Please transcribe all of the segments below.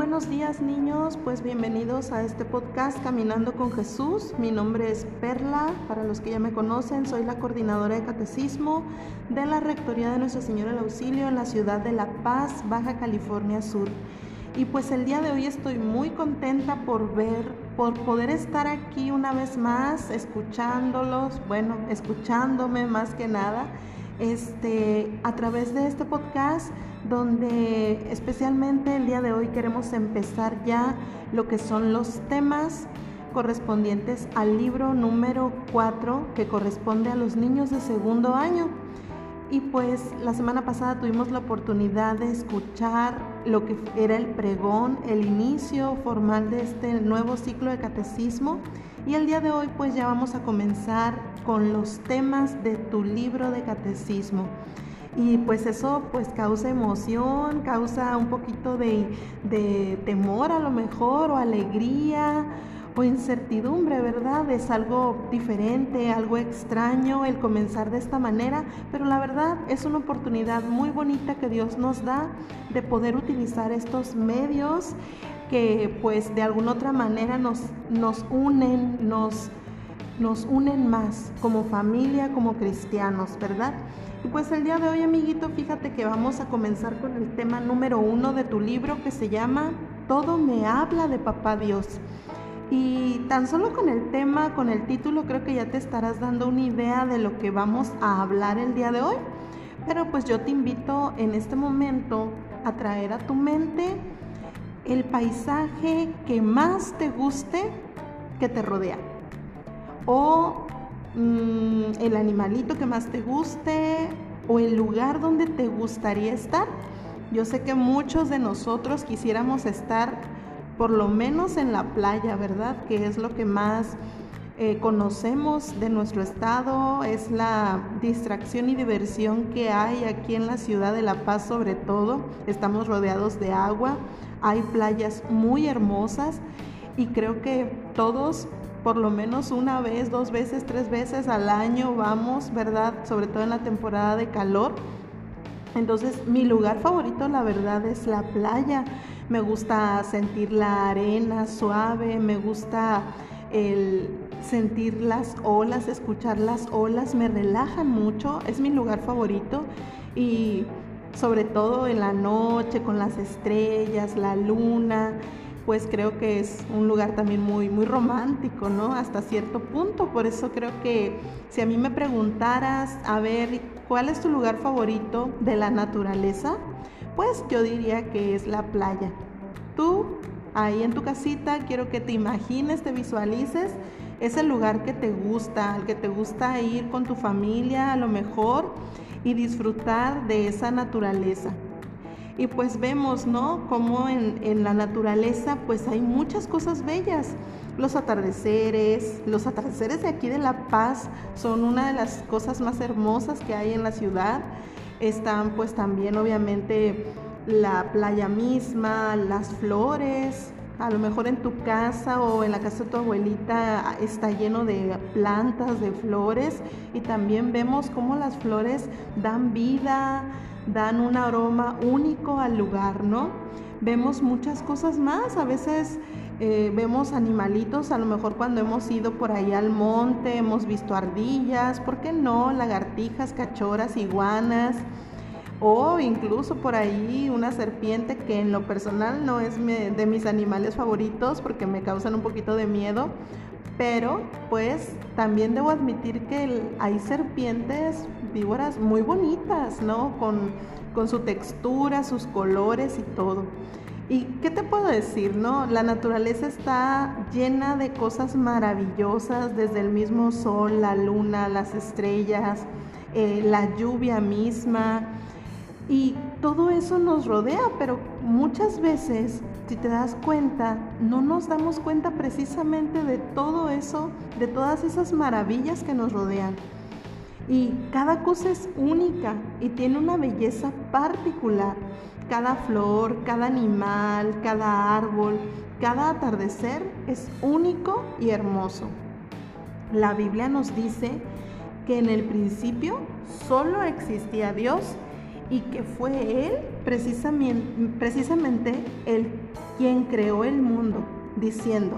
buenos días niños, pues bienvenidos a este podcast Caminando con Jesús. Mi nombre es Perla, para los que ya me conocen, soy la coordinadora de catecismo de la Rectoría de Nuestra Señora del Auxilio en la ciudad de La Paz, Baja California Sur. Y pues el día de hoy estoy muy contenta por ver, por poder estar aquí una vez más, escuchándolos, bueno, escuchándome más que nada, este, a través de este podcast donde especialmente el día de hoy queremos empezar ya lo que son los temas correspondientes al libro número 4 que corresponde a los niños de segundo año. Y pues la semana pasada tuvimos la oportunidad de escuchar lo que era el pregón, el inicio formal de este nuevo ciclo de catecismo. Y el día de hoy pues ya vamos a comenzar con los temas de tu libro de catecismo y pues eso pues causa emoción, causa un poquito de, de, temor a lo mejor o alegría o incertidumbre, ¿verdad? Es algo diferente, algo extraño el comenzar de esta manera, pero la verdad es una oportunidad muy bonita que Dios nos da de poder utilizar estos medios que pues de alguna otra manera nos, nos unen, nos, nos unen más como familia, como cristianos, ¿verdad? Y pues el día de hoy, amiguito, fíjate que vamos a comenzar con el tema número uno de tu libro que se llama Todo me habla de Papá Dios. Y tan solo con el tema, con el título, creo que ya te estarás dando una idea de lo que vamos a hablar el día de hoy. Pero pues yo te invito en este momento a traer a tu mente el paisaje que más te guste que te rodea. O Mm, el animalito que más te guste o el lugar donde te gustaría estar. Yo sé que muchos de nosotros quisiéramos estar por lo menos en la playa, ¿verdad? Que es lo que más eh, conocemos de nuestro estado, es la distracción y diversión que hay aquí en la ciudad de La Paz sobre todo. Estamos rodeados de agua, hay playas muy hermosas y creo que todos por lo menos una vez, dos veces, tres veces al año vamos, ¿verdad? Sobre todo en la temporada de calor. Entonces mi lugar favorito la verdad es la playa. Me gusta sentir la arena suave, me gusta el sentir las olas, escuchar las olas, me relajan mucho, es mi lugar favorito y sobre todo en la noche con las estrellas, la luna, pues creo que es un lugar también muy, muy romántico, ¿no? Hasta cierto punto. Por eso creo que si a mí me preguntaras, a ver, ¿cuál es tu lugar favorito de la naturaleza? Pues yo diría que es la playa. Tú, ahí en tu casita, quiero que te imagines, te visualices ese lugar que te gusta, al que te gusta ir con tu familia a lo mejor y disfrutar de esa naturaleza. Y pues vemos, ¿no? Como en, la naturaleza pues hay muchas cosas bellas. Los atardeceres, los atardeceres de aquí de La Paz son una de las cosas más hermosas que hay en la ciudad. Están pues también obviamente la playa misma, las flores, a lo mejor en tu casa o en la casa de tu abuelita está lleno de plantas, de flores y también vemos cómo las flores dan vida, dan un aroma único al lugar, ¿no? Vemos muchas cosas más, a veces eh, vemos animalitos, a lo mejor cuando hemos ido por ahí al monte, hemos visto ardillas, ¿por qué no? Lagartijas, cachorras, iguanas, o incluso por ahí una serpiente que en lo personal no es de mis animales favoritos porque me causan un poquito de miedo, pero pues también debo admitir que hay serpientes víboras muy bonitas, ¿no? Con, con su textura, sus colores y todo. ¿Y qué te puedo decir, no? La naturaleza está llena de cosas maravillosas, desde el mismo sol, la luna, las estrellas, eh, la lluvia misma. Y todo eso nos rodea, pero muchas veces si te das cuenta, no nos damos cuenta precisamente de todo eso, de todas esas maravillas que nos rodean. Y cada cosa es única y tiene una belleza particular. Cada flor, cada animal, cada árbol, cada atardecer es único y hermoso. La Biblia nos dice que en el principio solo existía Dios y que fue Él precisamente, precisamente el quien creó el mundo, diciendo,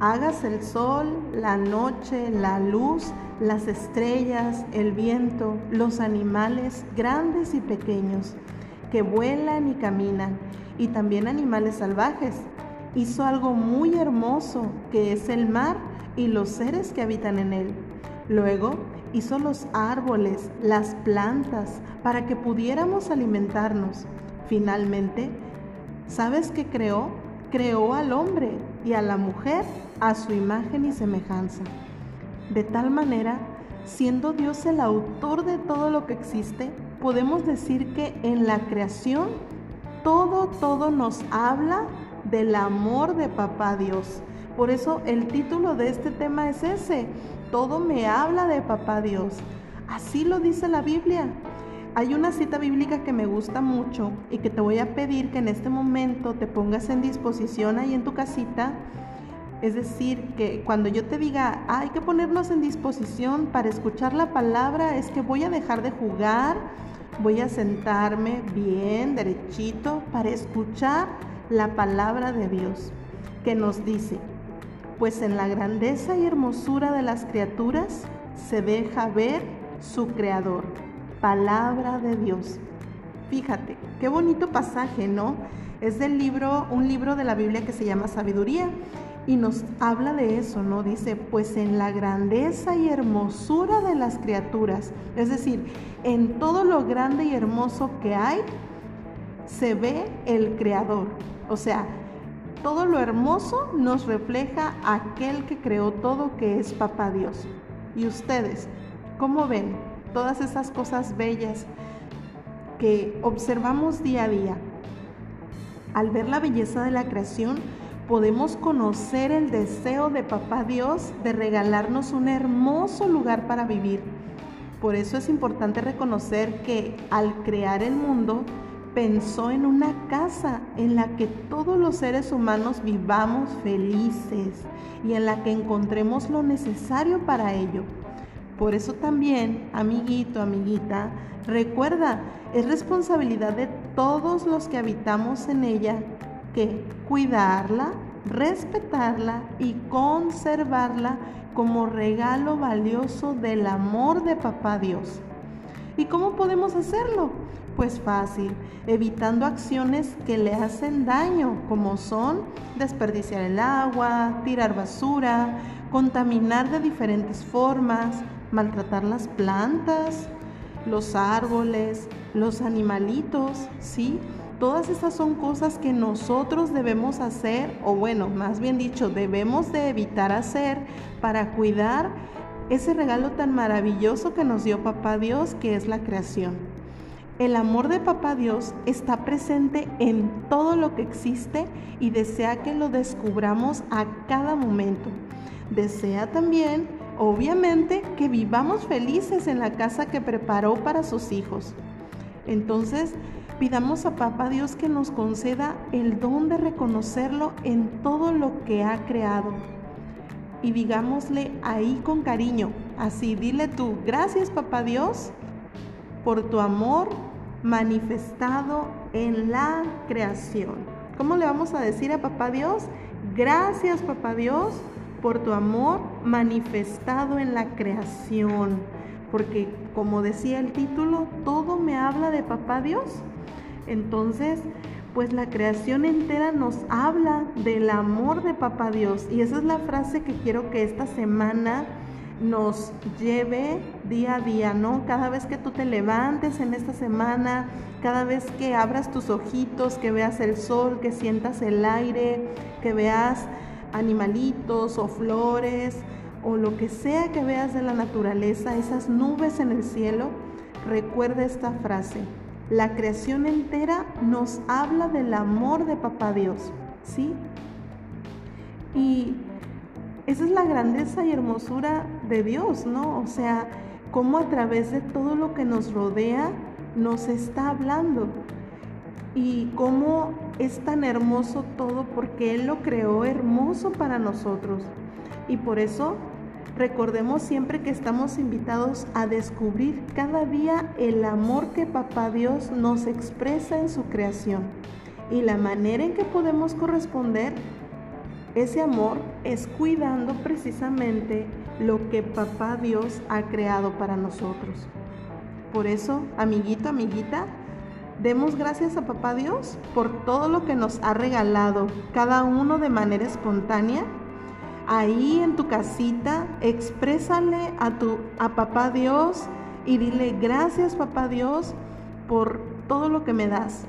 hágase el sol, la noche, la luz, las estrellas, el viento, los animales grandes y pequeños, que vuelan y caminan, y también animales salvajes. Hizo algo muy hermoso, que es el mar y los seres que habitan en él. Luego hizo los árboles, las plantas, para que pudiéramos alimentarnos. Finalmente, ¿sabes qué creó? Creó al hombre y a la mujer a su imagen y semejanza. De tal manera, siendo Dios el autor de todo lo que existe, podemos decir que en la creación todo, todo nos habla del amor de Papá Dios. Por eso el título de este tema es ese, todo me habla de Papá Dios. Así lo dice la Biblia. Hay una cita bíblica que me gusta mucho y que te voy a pedir que en este momento te pongas en disposición ahí en tu casita. Es decir, que cuando yo te diga, hay que ponernos en disposición para escuchar la palabra, es que voy a dejar de jugar, voy a sentarme bien, derechito, para escuchar la palabra de Dios, que nos dice, pues en la grandeza y hermosura de las criaturas se deja ver su creador palabra de Dios. Fíjate, qué bonito pasaje, ¿no? Es del libro, un libro de la Biblia que se llama Sabiduría y nos habla de eso, ¿no? Dice, pues en la grandeza y hermosura de las criaturas, es decir, en todo lo grande y hermoso que hay, se ve el Creador. O sea, todo lo hermoso nos refleja aquel que creó todo, que es Papá Dios. ¿Y ustedes, cómo ven? todas esas cosas bellas que observamos día a día. Al ver la belleza de la creación, podemos conocer el deseo de Papá Dios de regalarnos un hermoso lugar para vivir. Por eso es importante reconocer que al crear el mundo, pensó en una casa en la que todos los seres humanos vivamos felices y en la que encontremos lo necesario para ello. Por eso también, amiguito, amiguita, recuerda, es responsabilidad de todos los que habitamos en ella que cuidarla, respetarla y conservarla como regalo valioso del amor de Papá Dios. ¿Y cómo podemos hacerlo? Pues fácil, evitando acciones que le hacen daño, como son desperdiciar el agua, tirar basura, contaminar de diferentes formas, maltratar las plantas, los árboles, los animalitos, ¿sí? Todas esas son cosas que nosotros debemos hacer, o bueno, más bien dicho, debemos de evitar hacer para cuidar ese regalo tan maravilloso que nos dio Papá Dios, que es la creación. El amor de Papá Dios está presente en todo lo que existe y desea que lo descubramos a cada momento. Desea también obviamente que vivamos felices en la casa que preparó para sus hijos. Entonces, pidamos a Papá Dios que nos conceda el don de reconocerlo en todo lo que ha creado. Y digámosle ahí con cariño, así dile tú, gracias Papá Dios por tu amor manifestado en la creación. ¿Cómo le vamos a decir a Papá Dios? Gracias Papá Dios por tu amor manifestado en la creación. Porque como decía el título, todo me habla de papá Dios. Entonces, pues la creación entera nos habla del amor de papá Dios. Y esa es la frase que quiero que esta semana nos lleve día a día, ¿no? Cada vez que tú te levantes en esta semana, cada vez que abras tus ojitos, que veas el sol, que sientas el aire, que veas animalitos o flores o lo que sea que veas de la naturaleza, esas nubes en el cielo, recuerda esta frase. La creación entera nos habla del amor de Papá Dios, ¿sí? Y esa es la grandeza y hermosura de Dios, ¿no? O sea, cómo a través de todo lo que nos rodea nos está hablando y cómo es tan hermoso todo porque Él lo creó hermoso para nosotros. Y por eso recordemos siempre que estamos invitados a descubrir cada día el amor que Papá Dios nos expresa en su creación. Y la manera en que podemos corresponder ese amor es cuidando precisamente lo que papá Dios ha creado para nosotros. Por eso, amiguito, amiguita, demos gracias a papá Dios por todo lo que nos ha regalado, cada uno de manera espontánea. Ahí en tu casita, exprésale a tu a papá Dios y dile gracias papá Dios por todo lo que me das.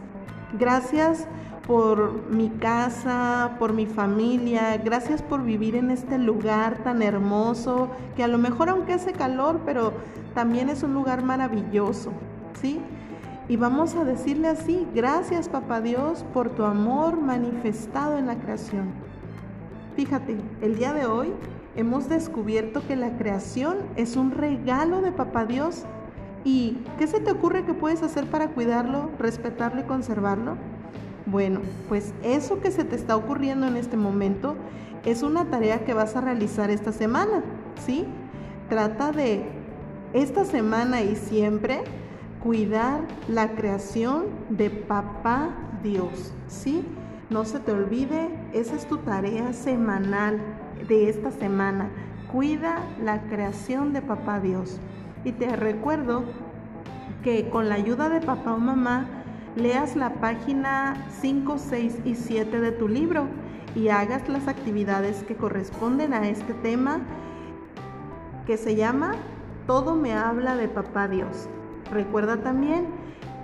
Gracias por mi casa, por mi familia, gracias por vivir en este lugar tan hermoso, que a lo mejor aunque hace calor, pero también es un lugar maravilloso, ¿sí? Y vamos a decirle así, gracias papá Dios por tu amor manifestado en la creación. Fíjate, el día de hoy hemos descubierto que la creación es un regalo de papá Dios. ¿Y qué se te ocurre que puedes hacer para cuidarlo, respetarlo y conservarlo? Bueno, pues eso que se te está ocurriendo en este momento es una tarea que vas a realizar esta semana, ¿sí? Trata de esta semana y siempre cuidar la creación de papá Dios, ¿sí? No se te olvide, esa es tu tarea semanal de esta semana. Cuida la creación de papá Dios. Y te recuerdo que con la ayuda de papá o mamá, leas la página 5, 6 y 7 de tu libro y hagas las actividades que corresponden a este tema que se llama Todo me habla de papá Dios. Recuerda también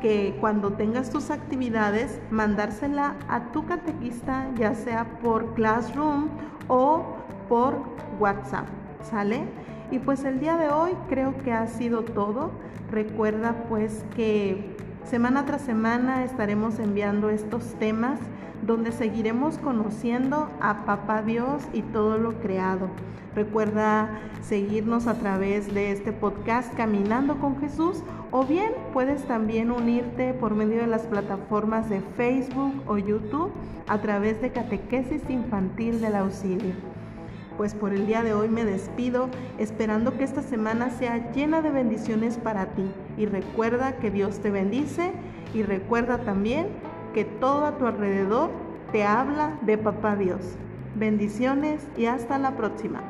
que cuando tengas tus actividades, mandársela a tu catequista, ya sea por Classroom o por WhatsApp, ¿sale? Y pues el día de hoy creo que ha sido todo. Recuerda pues que Semana tras semana estaremos enviando estos temas donde seguiremos conociendo a Papá Dios y todo lo creado. Recuerda seguirnos a través de este podcast Caminando con Jesús o bien puedes también unirte por medio de las plataformas de Facebook o YouTube a través de Catequesis Infantil del Auxilio pues por el día de hoy me despido esperando que esta semana sea llena de bendiciones para ti. Y recuerda que Dios te bendice y recuerda también que todo a tu alrededor te habla de Papá Dios. Bendiciones y hasta la próxima.